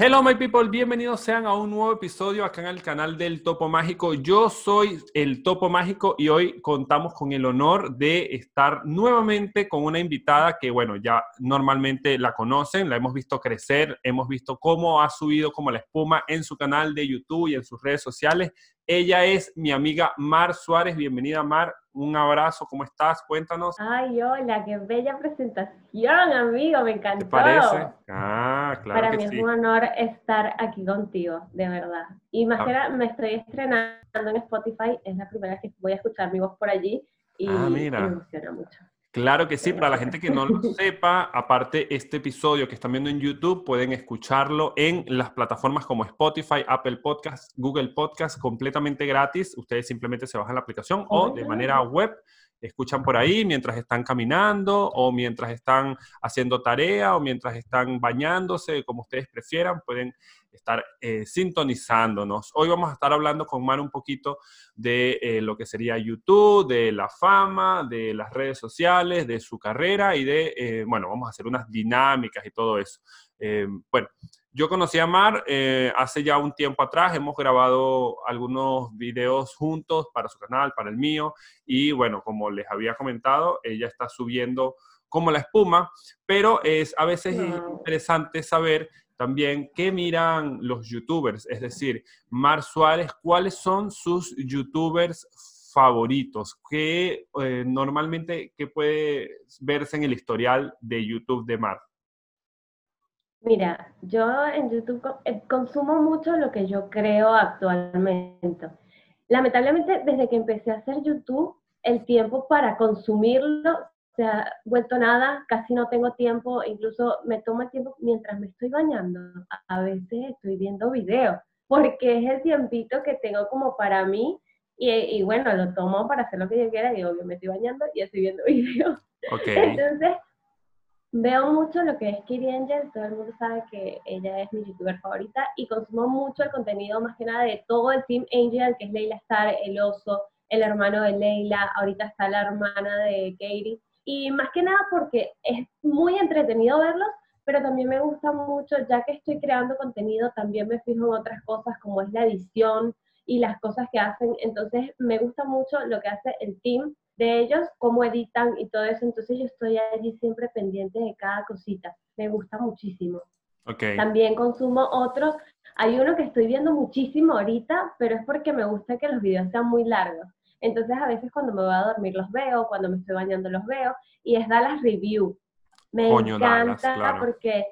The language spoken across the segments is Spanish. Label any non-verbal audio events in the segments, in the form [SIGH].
Hello my people, bienvenidos sean a un nuevo episodio acá en el canal del Topo Mágico. Yo soy el Topo Mágico y hoy contamos con el honor de estar nuevamente con una invitada que, bueno, ya normalmente la conocen, la hemos visto crecer, hemos visto cómo ha subido como la espuma en su canal de YouTube y en sus redes sociales. Ella es mi amiga Mar Suárez. Bienvenida, Mar. Un abrazo. ¿Cómo estás? Cuéntanos. Ay, hola, qué bella presentación, amigo. Me encantó. ¿Te parece? Ah, claro. Para mí es un honor estar aquí contigo, de verdad. Y más que nada, me estoy estrenando en Spotify. Es la primera vez que voy a escuchar mi voz por allí. Y ah, me emociona mucho. Claro que sí, para la gente que no lo [LAUGHS] sepa, aparte este episodio que están viendo en YouTube, pueden escucharlo en las plataformas como Spotify, Apple Podcasts, Google Podcasts, completamente gratis. Ustedes simplemente se bajan la aplicación o de manera web escuchan por ahí mientras están caminando o mientras están haciendo tarea o mientras están bañándose, como ustedes prefieran, pueden estar eh, sintonizándonos. Hoy vamos a estar hablando con Mar un poquito de eh, lo que sería YouTube, de la fama, de las redes sociales, de su carrera y de, eh, bueno, vamos a hacer unas dinámicas y todo eso. bueno, yo conocí a Mar hace ya un tiempo atrás, hemos grabado algunos videos juntos para su canal, para el mío, y bueno, como les había comentado, ella está subiendo como la espuma, pero es a veces interesante saber también, ¿qué miran los youtubers? Es decir, Mar Suárez, ¿cuáles son sus youtubers favoritos? ¿Qué eh, normalmente, qué puede verse en el historial de YouTube de Mar? Mira, yo en YouTube eh, consumo mucho lo que yo creo actualmente. Lamentablemente, desde que empecé a hacer YouTube, el tiempo para consumirlo se ha vuelto nada, casi no tengo tiempo, incluso me toma el tiempo mientras me estoy bañando. A veces estoy viendo videos, porque es el tiempito que tengo como para mí y, bueno, lo tomo para hacer lo que yo quiera y obvio me estoy bañando y estoy viendo [LAUGHS] videos. Entonces, veo mucho lo que es Kiri Angel, todo el mundo sabe que ella es mi youtuber favorita y consumo mucho el contenido más que nada de todo el Team Angel, que es Leila Star, el oso, el hermano de Leila, ahorita está la hermana de Katie y más que nada porque es muy entretenido verlos, pero también me gusta mucho, ya que estoy creando contenido, también me fijo en otras cosas como es la edición y las cosas que hacen. Entonces me gusta mucho lo que hace el team de ellos, cómo editan y todo eso. Entonces yo estoy allí siempre pendiente de cada cosita. Me gusta muchísimo. Okay. También consumo otros. Hay uno que estoy viendo muchísimo ahorita, pero es porque me gusta que los videos sean muy largos. Entonces a veces cuando me voy a dormir los veo, cuando me estoy bañando los veo, y es Dallas Review. Me encanta porque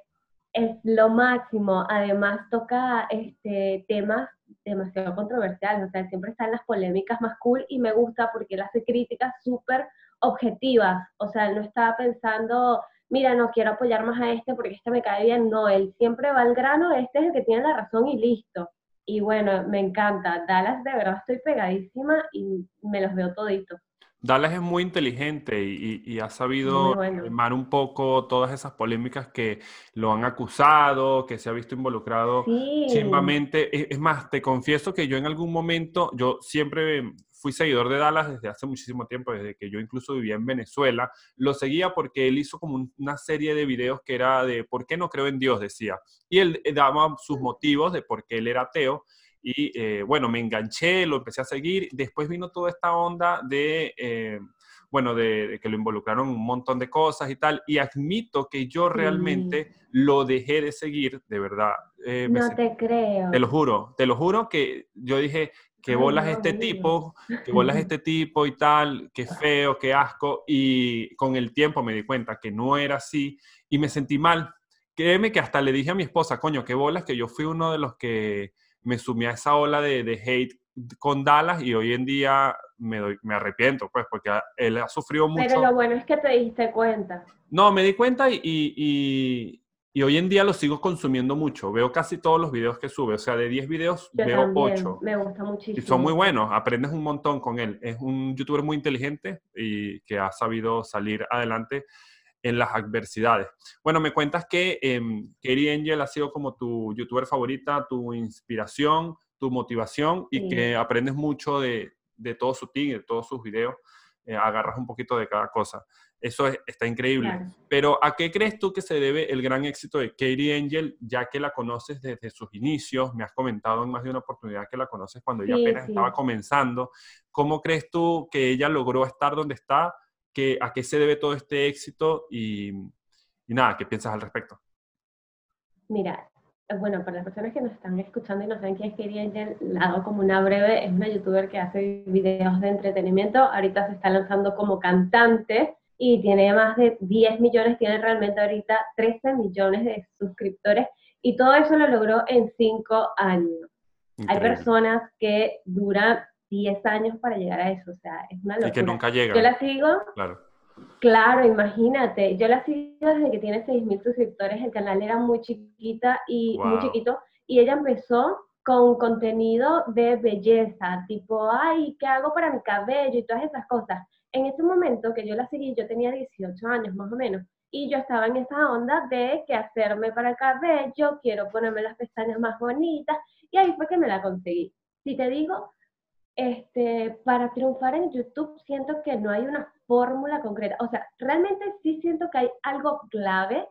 es lo máximo. Además toca este, temas demasiado controversiales, o sea, siempre están las polémicas más cool y me gusta porque él hace críticas súper objetivas, o sea, él no estaba pensando, mira, no quiero apoyar más a este porque este me cae bien, no, él siempre va al grano, este es el que tiene la razón y listo. Y bueno, me encanta. Dallas, de verdad, estoy pegadísima y me los veo toditos. Dallas es muy inteligente y, ha sabido bueno. un poco todas esas polémicas que lo han acusado, que se ha visto involucrado sí. chimbamente. Es, más, te confieso que yo en algún momento, yo siempre fui seguidor de Dallas desde hace muchísimo tiempo, desde que yo incluso vivía en Venezuela. Lo seguía porque él hizo como una serie de videos que era de ¿por qué no creo en Dios? decía. Y él eh, daba sus motivos de por qué él era ateo. Y eh, bueno, me enganché, lo empecé a seguir. Después vino toda esta onda de, eh, bueno, de, que lo involucraron un montón de cosas y tal. Y admito que yo realmente lo dejé de seguir, de verdad. no te creo. Te lo juro, te lo juro que yo dije, que bolas este tipo, que bolas este tipo y tal, qué [LAUGHS] feo, qué asco. Y con el tiempo me di cuenta que no era así y me sentí mal. Créeme que hasta le dije a mi esposa, coño, qué bolas que yo fui uno de los que me sumí a esa ola de, de hate con Dallas y hoy en día me, doy, me arrepiento, pues, porque él ha sufrido mucho. Pero lo bueno es que te diste cuenta. No, me di cuenta y y hoy en día lo sigo consumiendo mucho. Veo casi todos los videos que sube. O sea, de 10 videos veo 8. Me gusta muchísimo. Y son muy buenos. Aprendes un montón con él. Es un youtuber muy inteligente y que ha sabido salir adelante en las adversidades. Bueno, me cuentas que eh, Angel ha sido como tu youtuber favorita, tu inspiración, tu motivación y que aprendes mucho de, de todo su team, de todos sus videos. Eh, agarras un poquito de cada cosa. Eso está increíble. Pero ¿a qué crees tú que se debe el gran éxito de Katie Angel, ya que la conoces desde sus inicios? Me has comentado en más de una oportunidad que la conoces cuando ella apenas estaba comenzando. ¿Cómo crees tú que ella logró estar donde está? ¿Qué, ¿A qué se debe todo este éxito? Y, y nada, ¿qué piensas al respecto? Mira, bueno, para las personas que nos están escuchando y no saben quién es Katie Angel, la hago como una breve, es una youtuber que hace videos de entretenimiento, ahorita se está lanzando como cantante y tiene más de 10 millones, tiene realmente ahorita 13 millones de suscriptores y todo eso lo logró en 5 años. Hay personas que duran 10 años para llegar a eso, o sea, es una locura. Y que nunca llega. Yo la sigo. Claro. Claro, imagínate, yo la sigo desde que tiene 6.000 suscriptores, el canal era muy chiquita y muy chiquito, y ella empezó con contenido de belleza, tipo, ay, ¿qué hago para mi cabello? Y todas esas cosas en ese momento que yo la seguí, yo tenía 18 años más o menos, y yo estaba en esa onda de que hacerme para el cabello, quiero ponerme las pestañas más bonitas, y ahí fue que me la conseguí. Si te digo, este, para triunfar en YouTube siento que no hay una fórmula concreta, o sea, realmente sí siento que hay algo clave,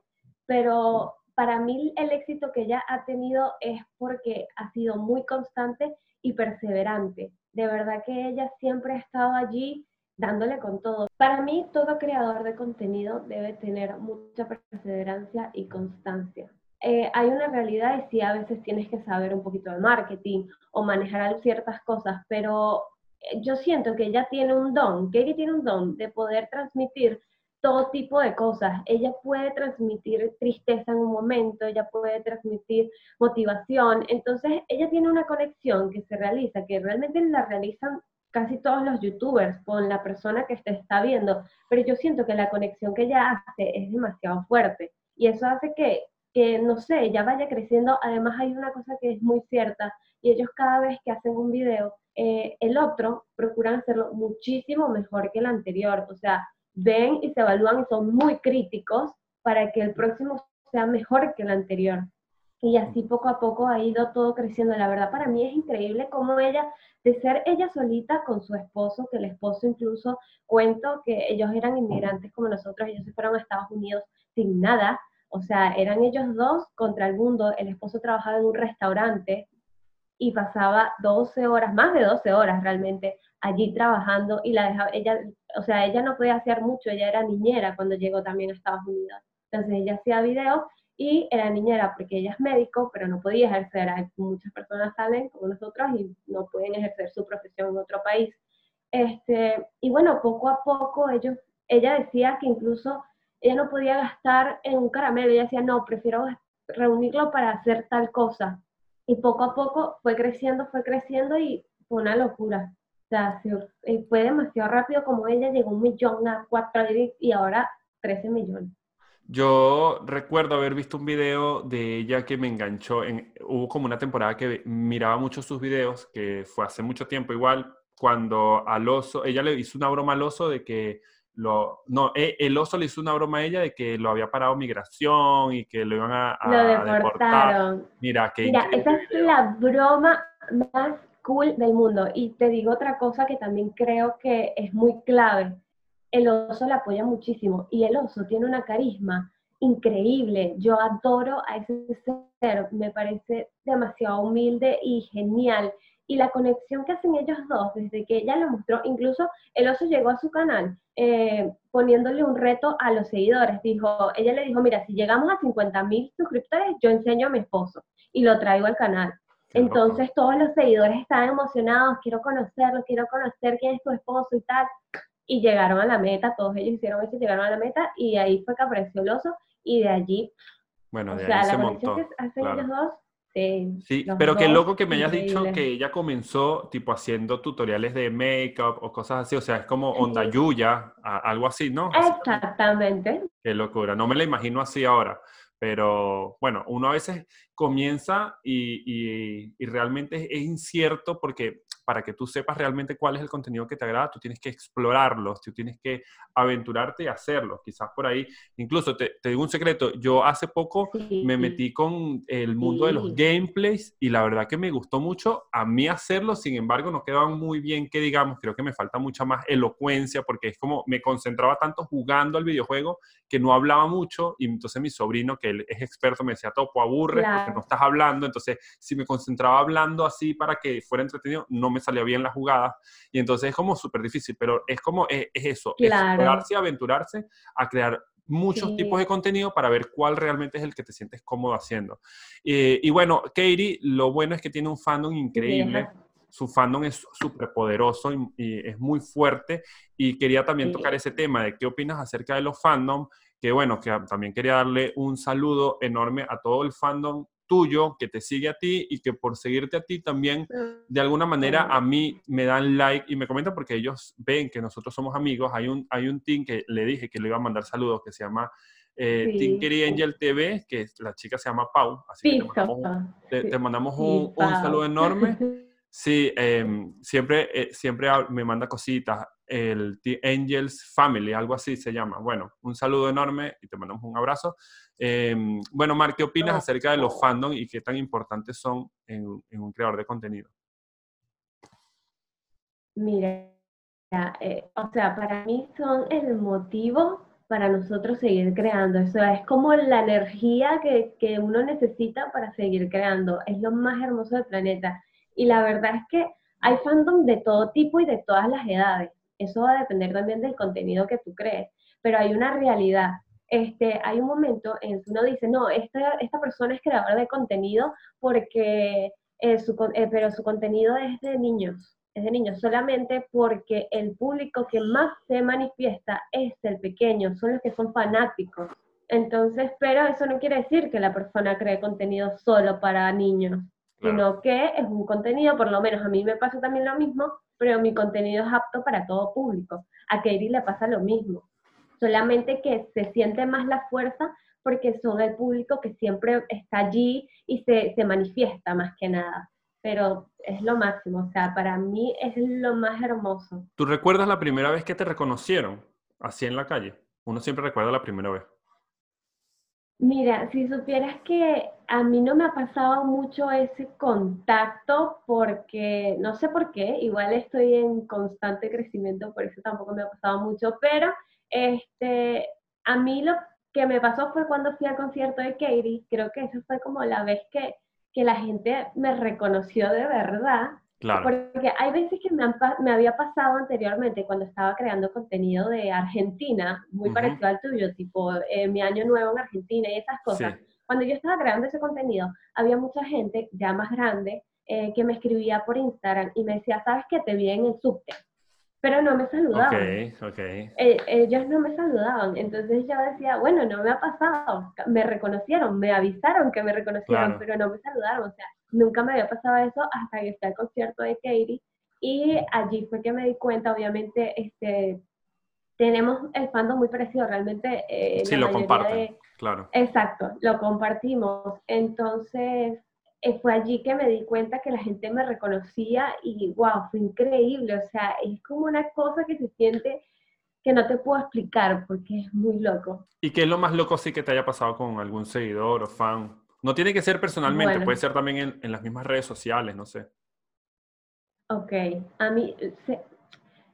pero para mí el éxito que ella ha tenido es porque ha sido muy constante y perseverante. De verdad que ella siempre ha estado allí dándole con todo. Para mí, todo creador de contenido debe tener mucha perseverancia y constancia. Eh, hay una realidad y sí, a veces tienes que saber un poquito de marketing o manejar ciertas cosas, pero eh, yo siento que ella tiene un don, que ella tiene un don de poder transmitir todo tipo de cosas. Ella puede transmitir tristeza en un momento, ella puede transmitir motivación. Entonces, ella tiene una conexión que se realiza, que realmente la realizan casi todos los youtubers con la persona que te está viendo, pero yo siento que la conexión que ella hace es demasiado fuerte y eso hace que, que, no sé, ella vaya creciendo. Además hay una cosa que es muy cierta y ellos cada vez que hacen un video, eh, el otro procuran hacerlo muchísimo mejor que el anterior, o sea, ven y se evalúan y son muy críticos para que el próximo sea mejor que el anterior y así poco a poco ha ido todo creciendo. La verdad para mí es increíble cómo ella, de ser ella solita con su esposo, que el esposo incluso cuento que ellos eran inmigrantes como nosotros, ellos se fueron a Estados Unidos sin nada, o sea, eran ellos dos contra el mundo, el esposo trabajaba en un restaurante y pasaba 12 horas, más de 12 horas realmente, allí trabajando y la dejaba, ella, o sea, ella no podía hacer mucho, ella era niñera cuando llegó también a Estados Unidos. Entonces ella hacía videos y era niñera porque ella es médico, pero no podía ejercer. muchas personas salen como nosotros y no pueden ejercer su profesión en otro país. Este, y bueno, poco a poco ellos, ella decía que incluso ella no podía gastar en un caramelo, ella decía, no, prefiero reunirlo para hacer tal cosa. Y poco a poco fue creciendo, fue creciendo y fue una locura. O sea, eh, fue demasiado rápido como ella llegó un millón a cuatro y ahora 13 millones. Yo recuerdo haber visto un video de ella que me enganchó. En, hubo como una temporada que miraba mucho sus videos, que fue hace mucho tiempo igual, cuando al oso, ella le hizo una broma al oso de que lo, no, e, el oso le hizo una broma a ella de que lo había parado migración y que lo iban a, lo deportaron. Mira, que Mira, esa es la broma más cool del mundo. Y te digo otra cosa que también creo que es muy clave el oso la apoya muchísimo y el oso tiene una carisma increíble. Yo adoro a ese ser, me parece demasiado humilde y genial. Y la conexión que hacen ellos dos, desde que ella lo mostró, incluso el oso llegó a su canal eh, poniéndole un reto a los seguidores. Dijo, ella le dijo, mira, si llegamos a 50 mil suscriptores, yo enseño a mi esposo y lo traigo al canal. Entonces todos los seguidores estaban emocionados, quiero conocerlo, quiero conocer quién es tu esposo y tal y llegaron a la meta, todos ellos hicieron eso, llegaron a la meta y ahí fue que apareció el oso y de allí, bueno, de o sea, ahí la montó, que hacen ellos dos, sí. Sí, pero qué loco que me hayas dicho que ella comenzó tipo haciendo tutoriales de make-up o cosas así, o sea, es como onda Yuya, algo así, ¿no? Exactamente. Qué locura, no me la imagino así ahora. Pero bueno, uno a veces comienza y, realmente es, incierto porque para que tú sepas realmente cuál es el contenido que te agrada, tú tienes que explorarlo, tú tienes que aventurarte y hacerlo. Quizás por ahí, incluso te, digo un secreto, yo hace poco me metí con el mundo de los gameplays y la verdad que me gustó mucho a mí hacerlo, sin embargo no quedaban muy bien que digamos, creo que me falta mucha más elocuencia porque es como me concentraba tanto jugando al videojuego que no hablaba mucho y entonces mi sobrino, que él es experto, me decía, Topo, aburre porque no estás hablando, entonces si me concentraba hablando así para que fuera entretenido, no me salía bien la jugada. Y entonces es como súper difícil, pero es como, es, eso, explorarse y aventurarse a crear muchos tipos de contenido para ver cuál realmente es el que te sientes cómodo haciendo. Eh, y bueno, Katie, lo bueno es que tiene un fandom increíble. Su fandom es súper poderoso y, es muy fuerte. Y quería también tocar ese tema de qué opinas acerca de los fandom, que bueno, que también quería darle un saludo enorme a todo el fandom tuyo que te sigue a ti y que por seguirte a ti también de alguna manera a mí me dan like y me comentan porque ellos ven que nosotros somos amigos. Hay un, hay un team que le dije que le iba a mandar saludos que se llama eh, Angel TV, que la chica se llama Pau. Así que te mandamos, un, un saludo enorme. [LAUGHS] Sí, em, siempre, eh, siempre me manda cositas. El Angels Family, algo así se llama. Bueno, un saludo enorme y te mandamos un abrazo. Em, bueno, Mar, ¿qué opinas acerca de los fandom y qué tan importantes son en, un creador de contenido? Mira, eh, o sea, para mí son el motivo para nosotros seguir creando. Eso es como la energía que, que uno necesita para seguir creando. Es lo más hermoso del planeta y la verdad es que hay fandom de todo tipo y de todas las edades. Eso va a depender también del contenido que tú crees. Pero hay una realidad. Este, hay un momento en que uno dice, no, esta, esta persona es creadora de contenido porque eh, su, eh, pero su contenido es de niños, es de niños, solamente porque el público que más se manifiesta es el pequeño, son los que son fanáticos. Entonces, pero eso no quiere decir que la persona cree contenido solo para niños sino que es un contenido, por lo menos a mí me pasa también lo mismo, pero mi contenido es apto para todo público. A Katie le pasa lo mismo, solamente que se siente más la fuerza porque son el público que siempre está allí y se, se manifiesta más que nada. Pero es lo máximo, o sea, para mí es lo más hermoso. ¿Tú recuerdas la primera vez que te reconocieron así en la calle? Uno siempre recuerda la primera vez. Mira, si supieras que a mí no me ha pasado mucho ese contacto porque, no sé por qué, igual estoy en constante crecimiento, por eso tampoco me ha pasado mucho, pero este, a mí lo que me pasó fue cuando fui al concierto de Katie, creo que eso fue como la vez que, que la gente me reconoció de verdad porque hay veces que me, me, había pasado anteriormente cuando estaba creando contenido de Argentina, muy parecido al tuyo, tipo eh, mi año nuevo en Argentina y esas cosas. Cuando yo estaba creando ese contenido, había mucha gente ya más grande eh, que me escribía por Instagram y me decía, ¿sabes qué? Te vi en el subte pero no me saludaban. Okay, okay. Eh, ellos no me saludaban, entonces yo decía, bueno, no me ha pasado, me reconocieron, me avisaron que me reconocieron, pero no me saludaron, o sea, nunca me había pasado eso hasta que está el concierto de Katie, y allí fue que me di cuenta, obviamente, este, tenemos el fandom muy parecido, realmente. Eh, sí, lo comparten, claro. Exacto, lo compartimos, entonces eh, fue allí que me di cuenta que la gente me reconocía y wow, fue increíble. O sea, es como una cosa que se siente que no te puedo explicar porque es muy loco. ¿Y qué es lo más loco sí que te haya pasado con algún seguidor o fan? No tiene que ser personalmente, puede ser también en, en, las mismas redes sociales, no sé. Ok, a mí,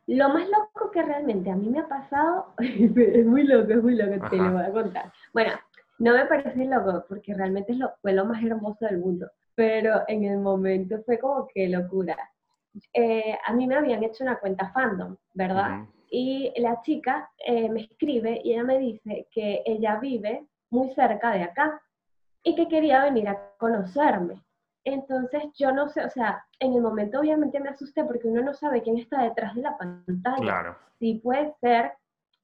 lo más loco que realmente a mí me ha pasado, [LAUGHS] es muy loco, es muy loco, te lo voy a contar. Bueno, no me parece loco porque realmente lo, fue lo más hermoso del mundo pero en el momento fue como que locura. Eh, a mí me habían hecho una cuenta fandom, ¿verdad? Y la chica eh, me escribe y ella me dice que ella vive muy cerca de acá y que quería venir a conocerme. Entonces yo no sé, o sea, en el momento obviamente me asusté porque uno no sabe quién está detrás de la pantalla. Claro. Sí puede ser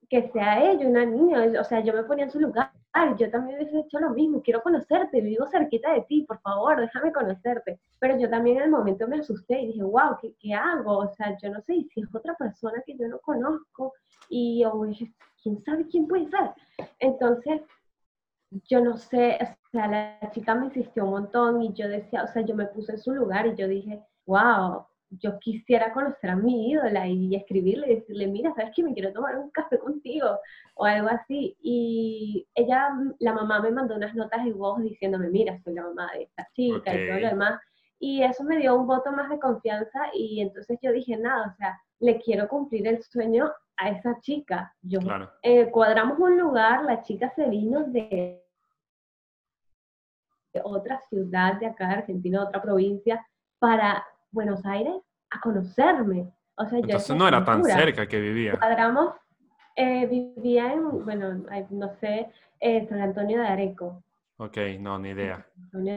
que sea ella, una niña, o sea, yo me ponía en su lugar, yo también hubiese hecho lo mismo, quiero conocerte, vivo cerquita de ti, por favor, déjame conocerte. Pero yo también en el momento me asusté y dije, wow, ¿qué, qué hago? O sea, yo no sé si es otra persona que yo no conozco y o quién sabe quién puede ser. Entonces, yo no sé, o sea, la chica me insistió un montón y yo decía, o sea, yo me puse en su lugar y yo dije, wow, yo quisiera conocer a mi ídola y escribirle y decirle, mira, ¿sabes qué? Me quiero tomar un café contigo o algo así. Y ella, la mamá me mandó unas notas de voz diciéndome, mira, soy la mamá de esta chica y todo lo demás. Y eso me dio un voto más de confianza y entonces yo dije, nada, o sea, le quiero cumplir el sueño a esa chica. Yo, eh, cuadramos un lugar, la chica se vino de otra ciudad de acá de Argentina, otra provincia, para Buenos Aires a conocerme. O sea, Entonces no era tan cerca que vivía. Cuadramos, eh, vivía en, bueno, no sé, eh, San Antonio de Areco. Ok, no, ni idea.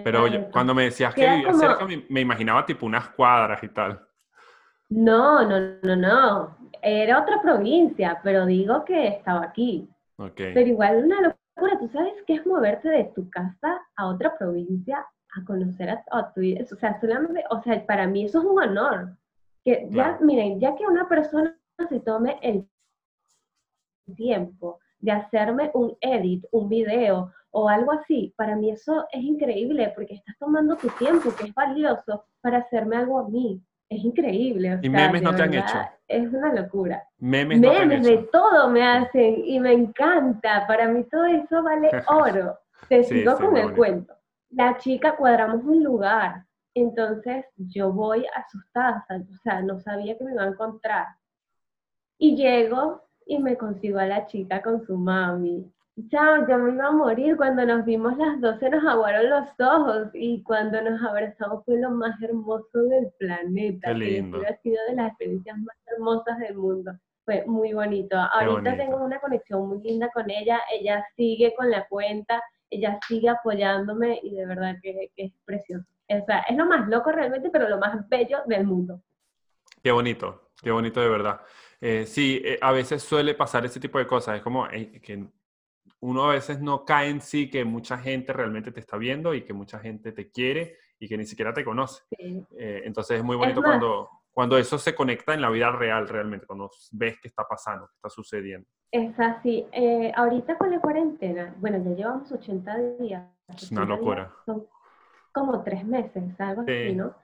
Pero oye, cuando me decías que vivía cerca, me, imaginaba tipo unas cuadras y tal. No, no, no, no. Era otra provincia, pero digo que estaba aquí. Okay. Pero igual una locura. ¿Tú sabes qué es moverte de tu casa a otra provincia a conocer a, tu O sea, solamente, o sea, para mí eso es un honor. Que ya, miren, ya que una persona se tome el tiempo de hacerme un edit, un video o algo así, para mí eso es increíble porque estás tomando tu tiempo, que es valioso, para hacerme algo a mí. Es increíble. ¿Y memes no te han hecho? Es una locura. Memes, no te han hecho? de todo me hacen y me encanta. Para mí todo eso vale [LAUGHS] oro. Te sigo con el cuento. La chica cuadramos un lugar. Entonces yo voy asustada, o sea, no sabía que me iba a encontrar. Y llego y me consigo a la chica con su mami. Chao, yo me iba a morir. Cuando nos vimos las dos se nos aguaron los ojos y cuando nos abrazamos fue lo más hermoso del planeta. Qué lindo. Ha sido de las experiencias más hermosas del mundo. Fue muy bonito. Ahorita tengo una conexión muy linda con ella. Ella sigue con la cuenta, ella sigue apoyándome y de verdad que, es precioso. O sea, es lo más loco realmente, pero lo más bello del mundo. Qué bonito, qué bonito de verdad. Eh, sí, eh, a veces suele pasar ese tipo de cosas. Es como que uno a veces no cae en sí que mucha gente realmente te está viendo y que mucha gente te quiere y que ni siquiera te conoce. Eh, entonces es muy bonito cuando, cuando eso se conecta en la vida real realmente, cuando ves qué está pasando, qué está sucediendo. Es así. Eh, ahorita con la cuarentena, bueno, ya llevamos 80 días. Es una locura. Son como tres meses, algo así, ¿no?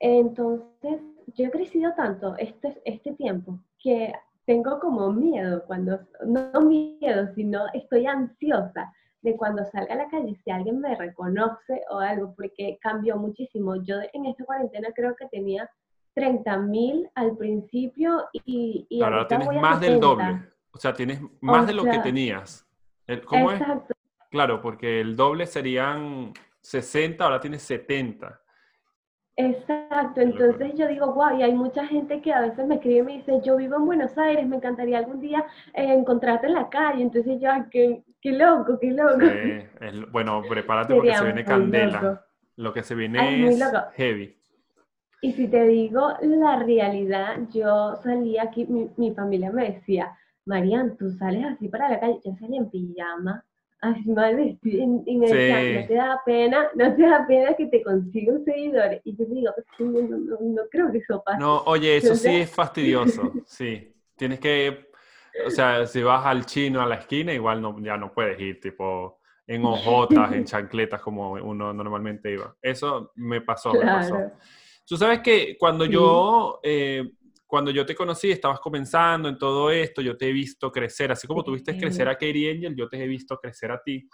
Entonces, yo he crecido tanto este, este tiempo que tengo como miedo cuando, no miedo, sino estoy ansiosa de cuando salga a la calle, si alguien me reconoce o algo, porque cambió muchísimo. Yo en esta cuarentena creo que tenía 30 mil al principio y, y ahora tienes más del doble. O sea, tienes más de lo que tenías. ¿Cómo exacto. es? Claro, porque el doble serían 60, ahora tienes 70. Exacto, entonces yo digo, wow, y hay mucha gente que a veces me escribe y me dice, yo vivo en Buenos Aires, me encantaría algún día eh, encontrarte en la calle, entonces yo, qué, qué loco, qué loco. bueno, prepárate [LAUGHS] porque se viene candela. Lo que se viene es, heavy. Y si te digo la realidad, yo salía aquí, mi, mi familia me decía, Marian, tú sales así para la calle, yo salía en pijama, así mal vestido, y, me decían, no te da pena, no te da pena que te consiga un seguidor. Y yo digo, no, creo que eso pase. No, oye, eso sí es fastidioso, sí. Tienes que, o sea, si vas al chino a la esquina, igual no, ya no puedes ir, tipo, en ojotas, en [LAUGHS] chancletas, como uno normalmente iba. Eso me pasó, me pasó. Tú sabes que cuando yo... Eh, cuando yo te conocí, estabas comenzando en todo esto, yo te he visto crecer, así como tuviste crecer a Katie Angel, yo te he visto crecer a ti.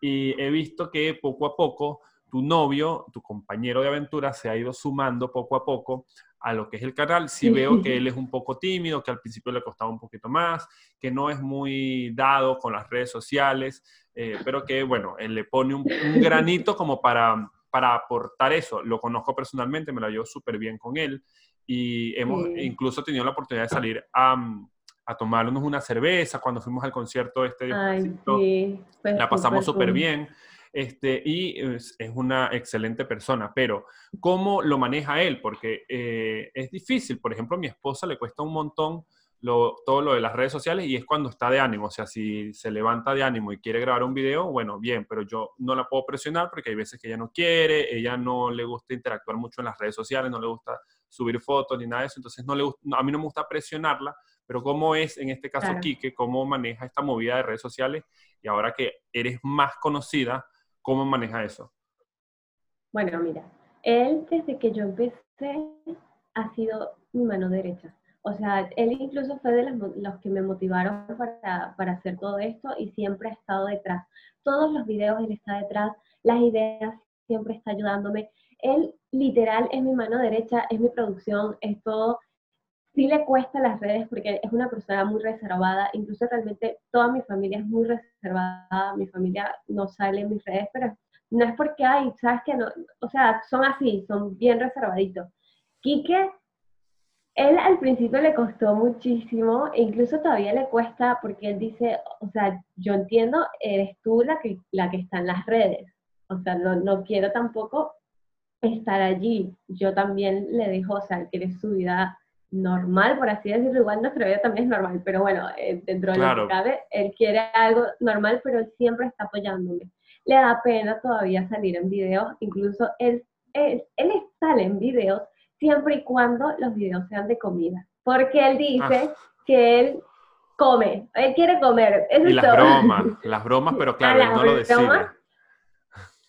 Y he visto que poco a poco tu novio, tu compañero de aventura, se ha ido sumando poco a poco a lo que es el canal. Sí veo que él es un poco tímido, que al principio le costaba un poquito más, que no es muy dado con las redes sociales, eh, pero que, bueno, él le pone un, granito como para, para aportar eso. Lo conozco personalmente, me lo llevo súper bien con él y hemos incluso tenido la oportunidad de salir a, a, tomarnos una cerveza cuando fuimos al concierto este Ay, sí. la pasamos súper bien. Este, y es, una excelente persona, pero ¿cómo lo maneja él? Porque eh, es difícil, por ejemplo, a mi esposa le cuesta un montón lo, todo lo de las redes sociales y es cuando está de ánimo, o sea, si se levanta de ánimo y quiere grabar un video, bueno, bien, pero yo no la puedo presionar porque hay veces que ella no quiere, ella no le gusta interactuar mucho en las redes sociales, no le gusta subir fotos ni nada de eso, entonces no le, a mí no me gusta presionarla Pero ¿cómo es en este caso Claro. Quique? ¿Cómo maneja esta movida de redes sociales? Y ahora que eres más conocida, ¿cómo maneja eso? Bueno, mira, él desde que yo empecé ha sido mi mano derecha. O sea, él incluso fue de los, que me motivaron para, para hacer todo esto y siempre ha estado detrás. Todos los videos él está detrás, las ideas siempre está ayudándome. Él literal es mi mano derecha, es mi producción, es todo. Sí le cuesta las redes porque es una persona muy reservada, incluso realmente toda mi familia es muy reservada, mi familia no sale en mis redes, pero no es porque hay, sabes que no, o sea, son así, son bien reservaditos. Quique, él al principio le costó muchísimo, e incluso todavía le cuesta porque él dice, o sea, yo entiendo, eres tú la que, la que está en las redes, o sea, no, no quiero tampoco estar allí. Yo también le dijo, o sea, él quiere su vida normal, por así decirlo, igual nuestra vida también es normal, pero bueno, eh, dentro de lo que cabe, él quiere algo normal, pero él siempre está apoyándome. Le da pena todavía salir en videos, incluso él, él, él sale en videos siempre y cuando los videos sean de comida, porque él dice que él come, él quiere comer, eso Y es las todo. bromas, [LAUGHS] las bromas, pero claro, él no lo decide. bromas,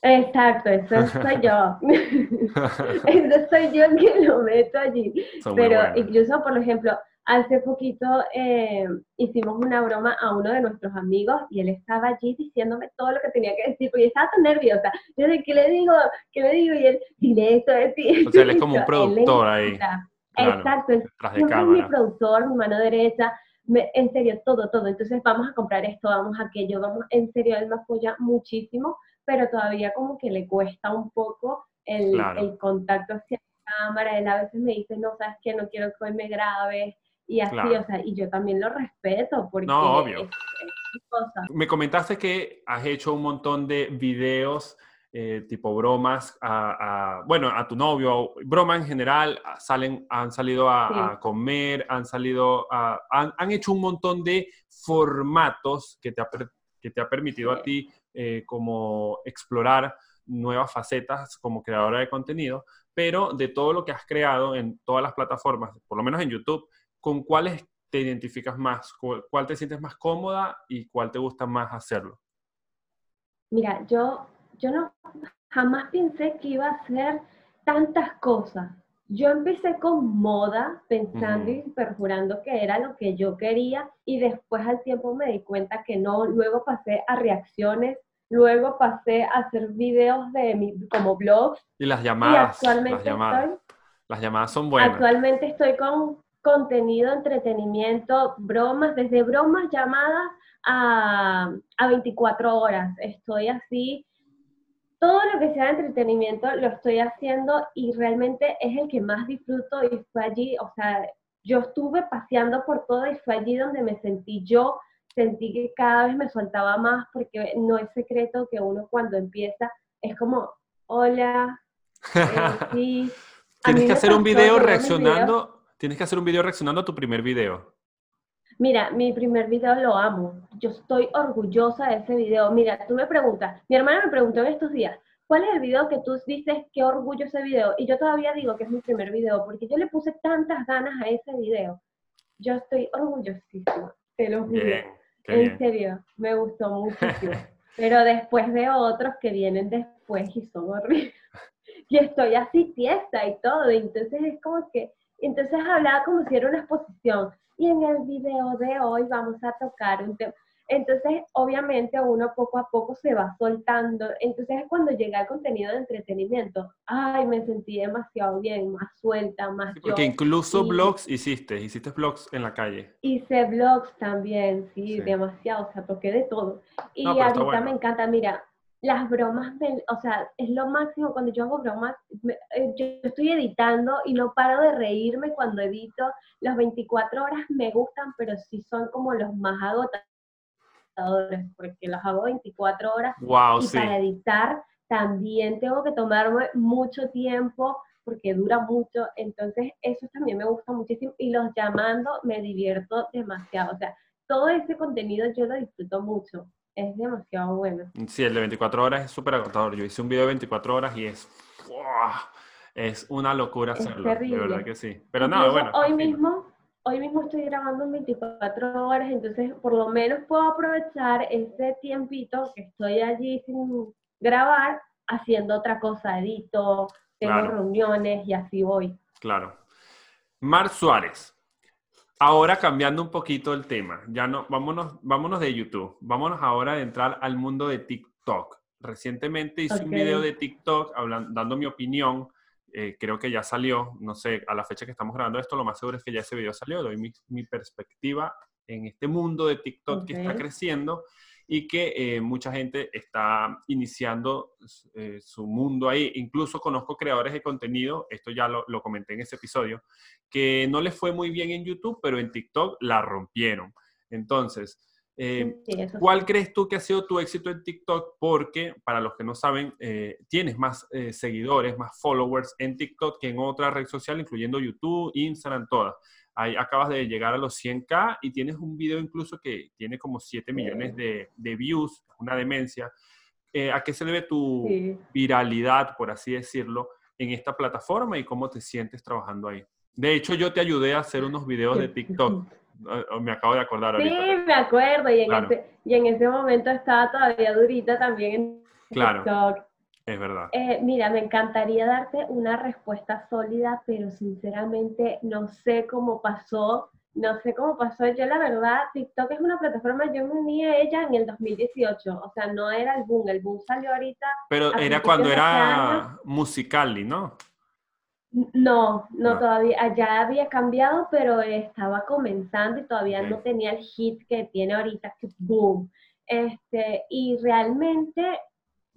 Exacto, eso soy yo. [LAUGHS] [LAUGHS] Eso soy yo que lo meto allí. Son Pero incluso, por ejemplo, hace poquito eh, hicimos una broma a uno de nuestros amigos y él estaba allí diciéndome todo lo que tenía que decir, porque estaba tan nerviosa. Yo de, ¿qué le digo? ¿Qué le digo? Y él, dile esto. O sea, él es [LAUGHS] como un productor ahí, claro, Exacto, él es mi productor, mi mano derecha, me- en serio, todo, todo. Entonces vamos a comprar esto, vamos a aquello, vamos, en serio, él me apoya muchísimo, pero todavía como que le cuesta un poco el, Claro. el contacto hacia la cámara. Él a veces me dice, no, sabes que no quiero que hoy me grabes, y así, Claro. o sea, y yo también lo respeto, porque No, obvio. es, es mi cosa. Me comentaste que has hecho un montón de videos eh, tipo bromas a, a- bueno, a tu novio, broma en general, salen, han salido a, Sí. a comer, han salido a, han, han hecho un montón de formatos que te ha, que te ha permitido a ti eh, como explorar nuevas facetas como creadora de contenido, pero de todo lo que has creado en todas las plataformas, por lo menos en YouTube, ¿con cuáles te identificas más? ¿Cuál, te sientes más cómoda y cuál te gusta más hacerlo? Mira, yo, yo no jamás pensé que iba a hacer tantas cosas. Yo empecé con moda, pensando y perjurando que era lo que yo quería, y después al tiempo me di cuenta que no. Luego pasé a reacciones, luego pasé a hacer videos de mi, como blogs, Y las y llamadas, actualmente las llamadas, estoy las llamadas son buenas. Actualmente estoy con contenido, entretenimiento, bromas, desde bromas llamadas a, a 24 horas. Estoy así. Todo lo que sea de entretenimiento lo estoy haciendo y realmente es el que más disfruto y fue allí, o sea, yo estuve paseando por todo y fue allí donde me sentí yo, sentí que cada vez me soltaba más porque no es secreto que uno cuando empieza es como, hola, [LAUGHS] eh, sí. Tienes que hacer un video reaccionando, tienes que hacer un video reaccionando a tu primer video. Mira, mi primer video lo amo. Yo estoy orgullosa de ese video. Mira, tú me preguntas, mi hermana me preguntó en estos días, ¿cuál es el video que tú dices qué orgullo ese video? Y yo todavía digo que es mi primer video, porque yo le puse tantas ganas a ese video. Yo estoy orgullosísima, te lo juro. Bien, en bien. serio, me gustó muchísimo. [LAUGHS] Pero después de otros que vienen después y son horribles. [LAUGHS] Y estoy así tiesta y todo. Y entonces es como que, entonces hablaba como si era una exposición. Y en el video de hoy vamos a tocar un tema. Entonces, obviamente, uno poco a poco se va soltando. Entonces, cuando llega el contenido de entretenimiento, ay, me sentí demasiado bien, más suelta, más yo. Porque incluso y- blogs hiciste, hiciste blogs en la calle. Hice vlogs también, sí, Sí. demasiado, o sea, toqué de todo. Y No, ahorita bueno. me encanta, mira, las bromas, me- o sea, es lo máximo cuando yo hago bromas, me- eh, yo estoy editando y no paro de reírme cuando edito. Las 24 horas me gustan, pero sí son como los más agotadores, porque los hago 24 horas Wow, y sí. para editar también tengo que tomarme mucho tiempo porque dura mucho, entonces eso también me gusta muchísimo y los llamando me divierto demasiado, o sea, todo ese contenido yo lo disfruto mucho, es demasiado bueno. Sí, el de 24 horas es súper agotador. Yo hice un video de 24 horas y es... ¡fua! Es una locura Es hacerlo, de terrible. verdad que sí. Pero nada, Incluso bueno. hoy mismo, hoy mismo estoy grabando en 24 horas, entonces por lo menos puedo aprovechar ese tiempito que estoy allí sin grabar haciendo otra cosa, edito, tengo reuniones y así voy. Claro. Mar Suárez. Ahora cambiando un poquito el tema, ya no, vámonos, vámonos de YouTube, vámonos ahora a entrar al mundo de TikTok. Recientemente hice un video de TikTok hablando, dando mi opinión eh, creo que ya salió, no sé, a la fecha que estamos grabando esto, lo más seguro es que ya ese video salió, doy mi, perspectiva en este mundo de TikTok que está creciendo y que eh, mucha gente está iniciando eh, su mundo ahí. Incluso conozco creadores de contenido, esto ya lo, lo, comenté en ese episodio, que no les fue muy bien en YouTube, pero en TikTok la rompieron. Entonces, eh, ¿Cuál crees tú que ha sido tu éxito en TikTok? Porque, para los que no saben, eh, tienes más eh, seguidores, más followers en TikTok que en otra red social, incluyendo YouTube, Instagram, todas. Ahí acabas de llegar a los 100k y tienes un video incluso que tiene como 7 millones de, views, una demencia. ¿A qué se debe tu viralidad, por así decirlo, en esta plataforma y cómo te sientes trabajando ahí? De hecho, yo te ayudé a hacer unos videos de TikTok. [LAUGHS] me acabo de acordar ahorita. Sí, me acuerdo, y en, ese, y en ese momento estaba todavía durita también en claro. Es verdad. Eh, mira, me encantaría darte una respuesta sólida, pero sinceramente no sé cómo pasó. No sé cómo pasó. Yo, la verdad, TikTok es una plataforma, yo me uní a ella en el 2018. O sea, no era el boom. El boom salió ahorita. Pero era cuando era Musicali, ¿no? No, no, todavía, ya había cambiado, pero estaba comenzando y todavía no tenía el hit que tiene ahorita, que boom. Este, y realmente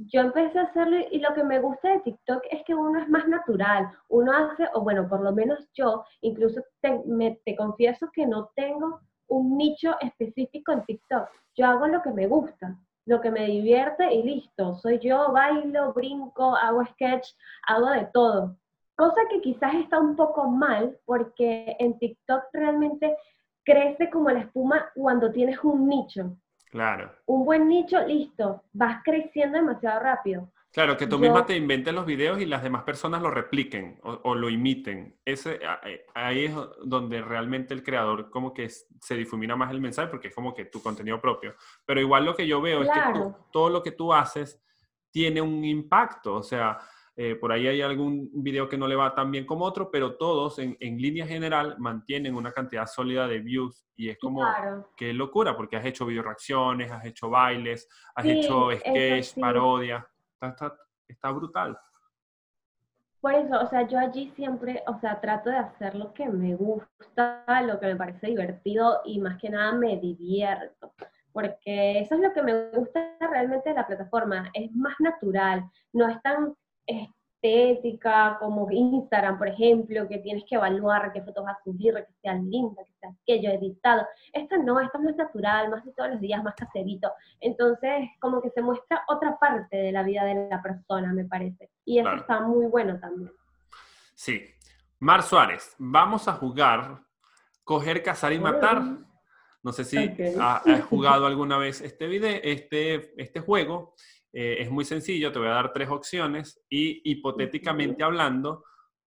yo empecé a hacerlo y lo que me gusta de TikTok es que uno es más natural, uno hace, o bueno, por lo menos yo, incluso te, me, te confieso que no tengo un nicho específico en TikTok, yo hago lo que me gusta, lo que me divierte y listo, soy yo, bailo, brinco, hago sketch, hago de todo. Cosa que quizás está un poco mal porque en TikTok realmente crece como la espuma cuando tienes un nicho. Claro. Un buen nicho, listo, vas creciendo demasiado rápido. Claro, que tú misma te inventes los videos y las demás personas lo repliquen o, lo imiten. Ese, ahí es donde realmente el creador como que se difumina más el mensaje porque es como que tu contenido propio. Pero igual lo que yo veo es que todo lo que tú haces tiene un impacto. O sea, eh, por ahí hay algún video que no le va tan bien como otro, pero todos en, línea general mantienen una cantidad sólida de views y es como qué locura, porque has hecho video reacciones, has hecho bailes, has hecho sketch, parodia, está, está, brutal. Por eso, o sea, yo allí siempre, o sea, trato de hacer lo que me gusta, lo que me parece divertido y más que nada me divierto porque eso es lo que me gusta realmente de la plataforma, es más natural, no es tan estética, como Instagram, por ejemplo, que tienes que evaluar qué fotos vas a subir, que sean lindas, que sean aquello editado. Esto no, esto es natural, más de todos los días, más caserito. Entonces, como que se muestra otra parte de la vida de la persona, me parece. Y eso está muy bueno también. Sí. Mar Suárez, vamos a jugar Coger, Cazar y Matar. No sé si has jugado alguna vez este video, este, este juego. Eh, es muy sencillo, te voy a dar tres opciones y hipotéticamente hablando,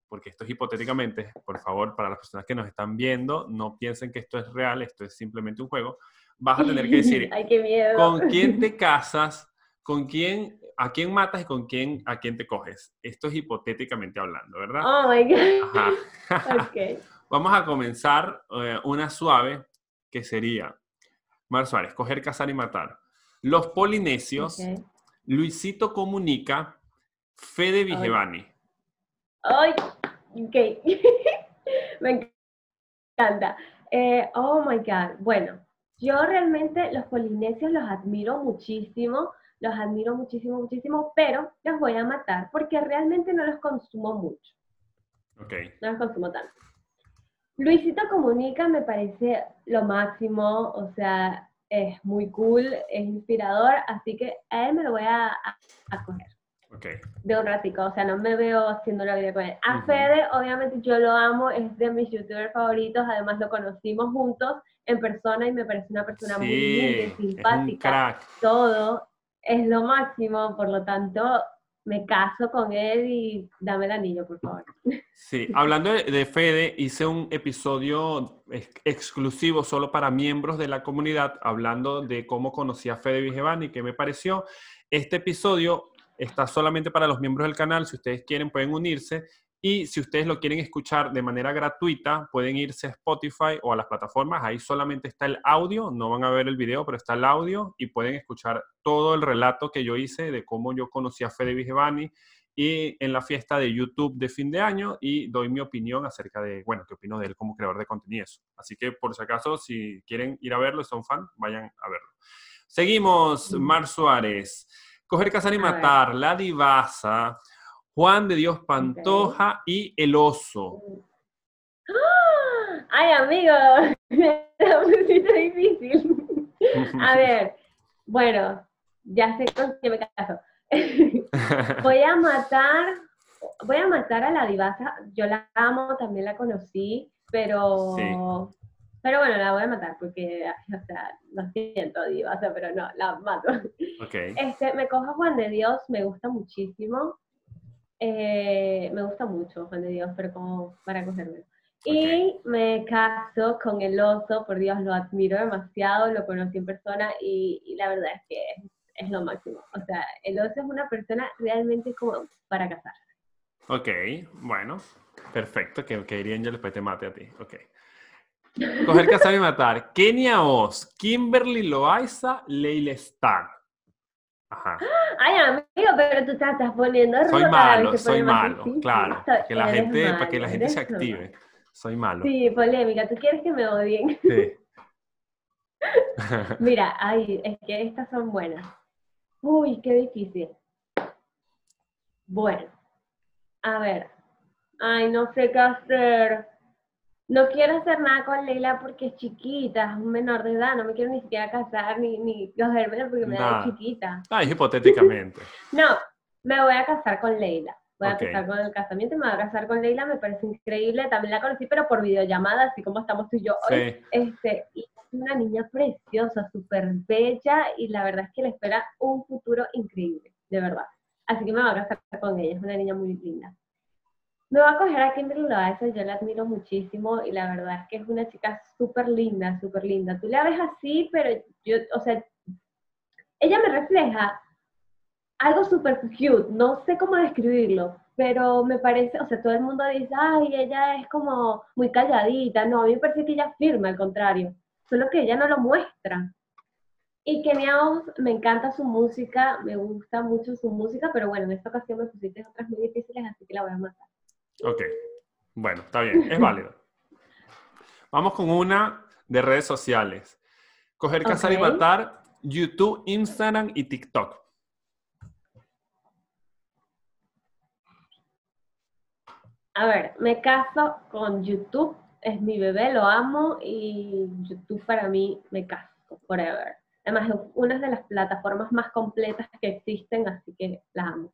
porque esto es hipotéticamente, por favor, para las personas que nos están viendo, no piensen que esto es real, esto es simplemente un juego, vas a tener que decir [LAUGHS] con quién te [LAUGHS] casas, con quién, a quién matas y con quién, a quién te coges. Esto es hipotéticamente hablando, ¿verdad? Oh my God. Ajá. [LAUGHS] Vamos a comenzar eh, una suave que sería, Mar Suárez, coger, cazar y matar. Los polinesios Luisito Comunica, Fede Vigevani. Ay, ok. [LAUGHS] Me encanta. Eh, oh my God. Bueno, yo realmente los polinesios los admiro muchísimo, los admiro muchísimo, muchísimo, pero los voy a matar porque realmente no los consumo mucho. Ok. No los consumo tanto. Luisito Comunica me parece lo máximo, o sea, es muy cool, es inspirador, así que a él me lo voy a, a, coger. Okay. De un ratico, o sea, no me veo haciendo la vida con él. A Fede, obviamente yo lo amo, es de mis youtubers favoritos, además lo conocimos juntos en persona y me parece una persona muy linda, simpática, todo, es lo máximo, por lo tanto, me caso con él y dame el anillo, por favor. Sí, hablando de, Fede, hice un episodio exclusivo solo para miembros de la comunidad, hablando de cómo conocí a Fede Vigevani, qué me pareció. Este episodio está solamente para los miembros del canal, si ustedes quieren pueden unirse y si ustedes lo quieren escuchar de manera gratuita, pueden irse a Spotify o a las plataformas. Ahí solamente está el audio, no van a ver el video, pero está el audio y pueden escuchar todo el relato que yo hice de cómo yo conocí a Fede Vigevani y en la fiesta de YouTube de fin de año y doy mi opinión acerca de, bueno, qué opino de él como creador de contenidos. Así que por si acaso, si quieren ir a verlo, son fan, vayan a verlo. Seguimos, Mar Suárez. Coger, cazar y matar, La Divasa. Juan de Dios Pantoja y El Oso. [GASPS] Ay, amigo, [LAUGHS] me pusiste difícil. [LAUGHS] A ver, bueno, ya sé con me caso. [LAUGHS] voy a matar, voy a matar a la divasa. Yo la amo, también la conocí, pero, pero bueno, la voy a matar porque, o sea, lo siento, divasa, pero no, la mato. Okay. Este, me cojo Juan de Dios, me gusta muchísimo. Eh, me gusta mucho Juan de Dios, pero como para cogerme. Y me caso con el oso, por Dios, lo admiro demasiado, lo conocí en persona y, la verdad es que es, lo máximo. O sea, el oso es una persona realmente como para casarse. Ok, bueno, perfecto, que, que Irene ya después te mate a ti. Ok. Coger, casar y matar. Kenia Oz, Kimberly Loaiza, Leila Star. Ay, amigo, pero tú te estás poniendo Soy malo, soy malo, claro. Que la gente, para que la gente se active. Soy malo. Sí, polémica. ¿Tú quieres que me odien? Sí. [LAUGHS] Mira, ay, es que estas son buenas. Uy, qué difícil. Bueno, a ver. Ay, no sé qué hacer. No quiero hacer nada con Leila porque es chiquita, es un menor de edad, no me quiero ni siquiera casar ni, ni cogerme porque me da chiquita. Ah, hipotéticamente. [LAUGHS] no, me voy a casar con Leila. Voy a empezar con el casamiento y me voy a casar con Leila, me parece increíble. También la conocí, pero por videollamada, así como estamos tú y yo hoy. Este, y es una niña preciosa, súper bella, y la verdad es que le espera un futuro increíble, de verdad. Así que me voy a casar con ella, es una niña muy linda. Me va a coger a Kimberly Loaiza, yo la admiro muchísimo y la verdad es que es una chica súper linda, súper linda. Tú la ves así, pero yo, o sea, ella me refleja algo súper cute, no sé cómo describirlo, pero me parece, o sea, todo el mundo dice, ay, ella es como muy calladita, no, a mí me parece que ella firma, al contrario, solo que ella no lo muestra. Y Kenia me encanta su música, me gusta mucho su música, pero bueno, en esta ocasión me pusiste otras muy difíciles, así que la voy a matar. Ok, bueno, está bien, es válido. [LAUGHS] Vamos con una de redes sociales. Coger, cazar y matar, YouTube, Instagram y TikTok. A ver, me caso con YouTube, es mi bebé, lo amo y YouTube para mí me caso forever. Además, es una de las plataformas más completas que existen, así que la amo.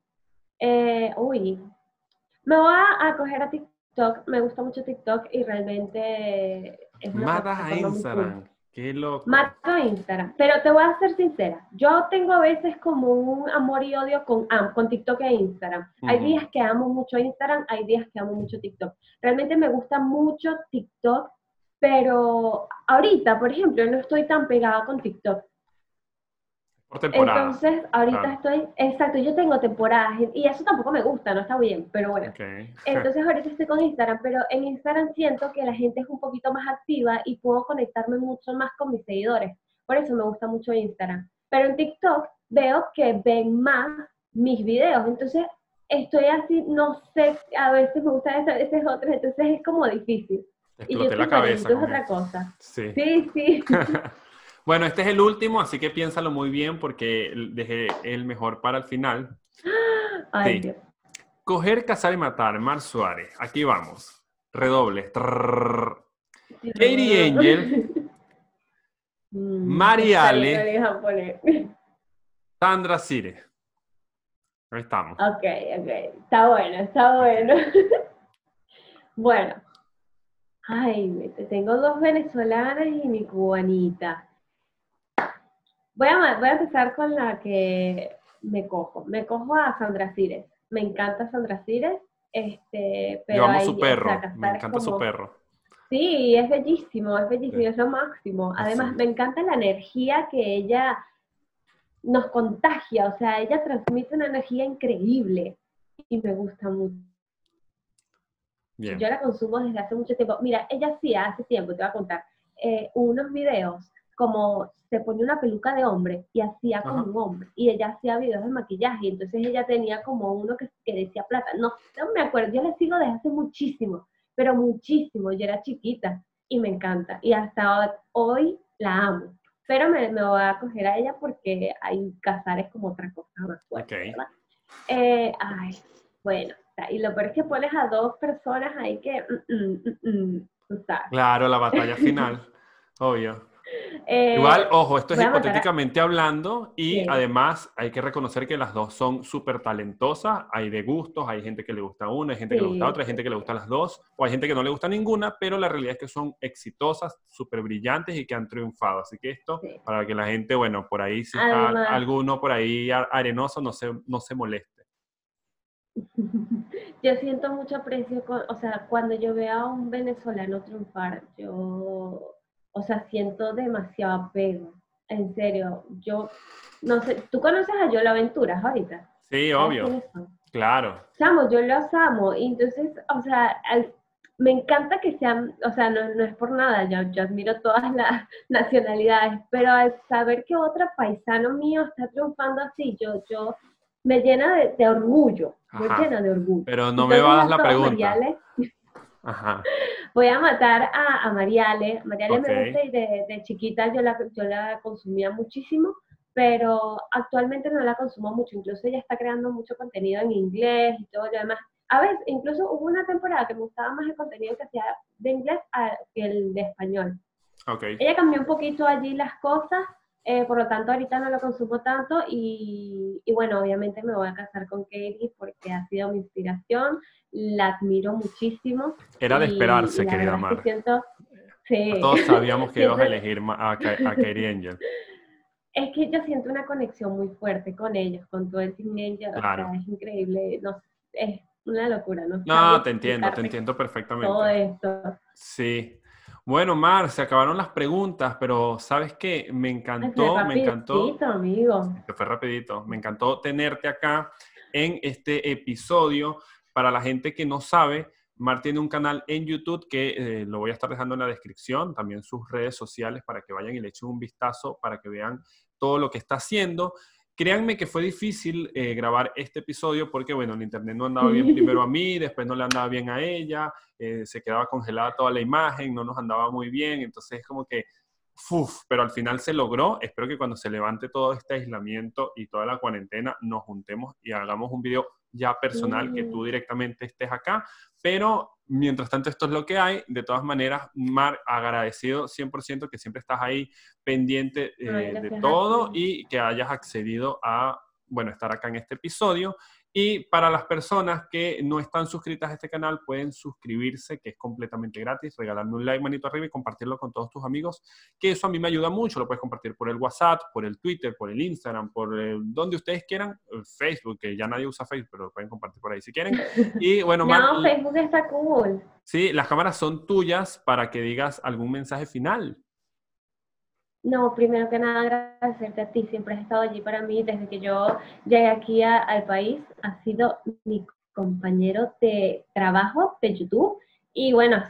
Eh, uy, me voy a, coger a TikTok, me gusta mucho TikTok y realmente es Mata a Instagram. Qué loco. Mato a Instagram. Pero te voy a ser sincera. Yo tengo a veces como un amor y odio con, con TikTok e Instagram. Hay días que amo mucho Instagram, hay días que amo mucho TikTok. Realmente me gusta mucho TikTok, pero ahorita, por ejemplo, no estoy tan pegada con TikTok. Entonces, ahorita estoy, exacto, yo tengo temporadas y eso tampoco me gusta, no está bien, pero bueno. [LAUGHS] Entonces, ahorita estoy con Instagram, pero en Instagram siento que la gente es un poquito más activa y puedo conectarme mucho más con mis seguidores. Por eso me gusta mucho Instagram. Pero en TikTok veo que ven más mis videos, entonces estoy así, no sé, a veces me gusta eso, a veces otras, entonces es como difícil. y yo la cabeza. Es otra cosa. Sí, sí. sí. [LAUGHS] Bueno, este es el último, así que piénsalo muy bien porque dejé el mejor para el final. [GASPS] Ay, Dios. Coger, cazar y matar, Mar Suárez. Aquí vamos. Redoble. Katie Angel. [LAUGHS] Mm, Mariale. Sandra Sire. Ahí estamos. Ok, ok. Está bueno, está bueno. [LAUGHS] bueno. Ay, tengo dos venezolanas y mi cubanita. Voy a, voy a empezar con la que me cojo. Me cojo a Sandra Cires. Me encanta Sandra Cires. Este, pero Yo amo su perro. me encanta su perro. Sí, es bellísimo, es bellísimo, es lo máximo. Además, me encanta la energía que ella nos contagia, o sea, ella transmite una energía increíble y me gusta mucho. Yo la consumo desde hace mucho tiempo. Mira, ella sí hace tiempo, te voy a contar, eh, unos videos como se ponía una peluca de hombre y hacía como un hombre. Y ella hacía videos de maquillaje. Y entonces ella tenía como uno que, que, decía plata. No, no me acuerdo, yo la sigo desde hace muchísimo, pero muchísimo. Yo era chiquita y me encanta. Y hasta hoy la amo. Pero me, me voy a coger a ella porque hay casares como otra cosa más fuerte. Eh, ay, bueno, y lo peor es que pones a dos personas ahí que... Mm, mm, mm, claro, la batalla [LAUGHS] final, obvio. Eh, Igual, ojo, esto es hipotéticamente hablando y además hay que reconocer que las dos son súper talentosas, hay de gustos, hay gente que le gusta una, hay gente que le gusta otra, hay gente que le gusta las dos, o hay gente que no le gusta ninguna, pero la realidad es que son exitosas, súper brillantes y que han triunfado. Así que esto, para que la gente, bueno, por ahí, si está alguno por ahí arenoso, no se, no se moleste. [LAUGHS] Yo siento mucho aprecio, o sea, cuando yo veo a un venezolano triunfar, yo o sea, siento demasiado apego. En serio, yo, no sé, ¿tú conoces a Yo la Aventuras ahorita? Sí, obvio. Claro. Chamo, yo los amo. Y entonces, o sea, me encanta que sean, o sea, no, no es por nada, yo, yo, admiro todas [LAUGHS] las nacionalidades, pero al saber que otro paisano mío está triunfando así, yo, yo me llena de, orgullo, me llena de orgullo. Pero no me vas a dar la pregunta. Voy a matar a, a Mariale. Mariale me gusta y de, chiquita yo la, yo la consumía muchísimo, pero actualmente no la consumo mucho. Incluso ella está creando mucho contenido en inglés y todo lo demás. A veces, incluso hubo una temporada que me gustaba más el contenido que hacía de inglés que el de español. Okay. Ella cambió un poquito allí las cosas, eh, por lo tanto, ahorita no lo consumo tanto y, y, bueno, obviamente me voy a casar con Katie porque ha sido mi inspiración, la admiro muchísimo. Era de esperarse, querida Mar. Todos sabíamos que ibas a elegir a, a Katie Angel. [LAUGHS] Es que yo siento una conexión muy fuerte con ellos, con todo el Team Angel, claro. es increíble, no, es una locura. No, no te entiendo, te entiendo perfectamente. Todo esto. Sí, bueno, Mar, se acabaron las preguntas, pero ¿sabes qué? Me encantó, me encantó. amigo. fue rapidito. Me encantó tenerte acá en este episodio. Para la gente que no sabe, Mar tiene un canal en YouTube que eh, lo voy a estar dejando en la descripción, también sus redes sociales para que vayan y le echen un vistazo, para que vean todo lo que está haciendo. Créanme que fue difícil eh, grabar este episodio porque, bueno, el internet no andaba bien [LAUGHS] primero a mí, después no le andaba bien a ella, eh, se quedaba congelada toda la imagen, no nos andaba muy bien, entonces es como que, uf, pero al final se logró. Espero que cuando se levante todo este aislamiento y toda la cuarentena nos juntemos y hagamos un video ya personal, que tú directamente estés acá, pero mientras tanto esto es lo que hay. De todas maneras, Mar, agradecido 100% que siempre estás ahí pendiente eh, de todo y que hayas accedido a, bueno, estar acá en este episodio. Y para las personas que no están suscritas a este canal, pueden suscribirse, que es completamente gratis, regalarme un like, manito arriba y compartirlo con todos tus amigos, que eso a mí me ayuda mucho. Lo puedes compartir por el WhatsApp, por el Twitter, por el Instagram, por donde ustedes quieran. Facebook, que ya nadie usa Facebook, pero lo pueden compartir por ahí si quieren. [LAUGHS] Y bueno, no, Facebook está cool. Sí, las cámaras son tuyas para que digas algún mensaje final. No, primero que nada agradecerte a ti, siempre has estado allí para mí desde que yo llegué aquí al país, has sido mi compañero de trabajo de YouTube y bueno,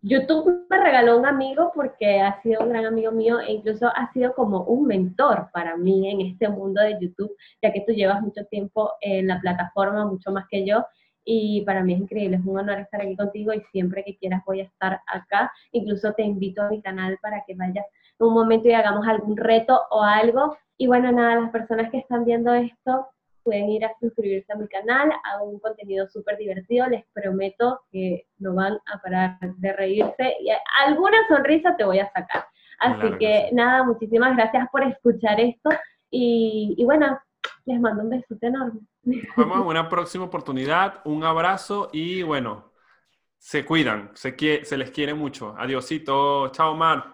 YouTube me regaló un amigo porque ha sido un gran amigo mío e incluso ha sido como un mentor para mí en este mundo de YouTube, ya que tú llevas mucho tiempo en la plataforma, mucho más que yo, y para mí es increíble, es un honor estar aquí contigo y siempre que quieras voy a estar acá. Incluso te invito a mi canal para que vayas un momento y hagamos algún reto o algo. Y bueno, nada, las personas que están viendo esto pueden ir a suscribirse a mi canal, hago un contenido súper divertido, les prometo que no van a parar de reírse y alguna sonrisa te voy a sacar. Así que, nada, muchísimas gracias por escuchar esto y, y bueno, les mando un besote enorme. Vemos en una próxima oportunidad. Un abrazo y bueno, se cuidan, se, se les quiere mucho. Adiosito. Chao, Mar.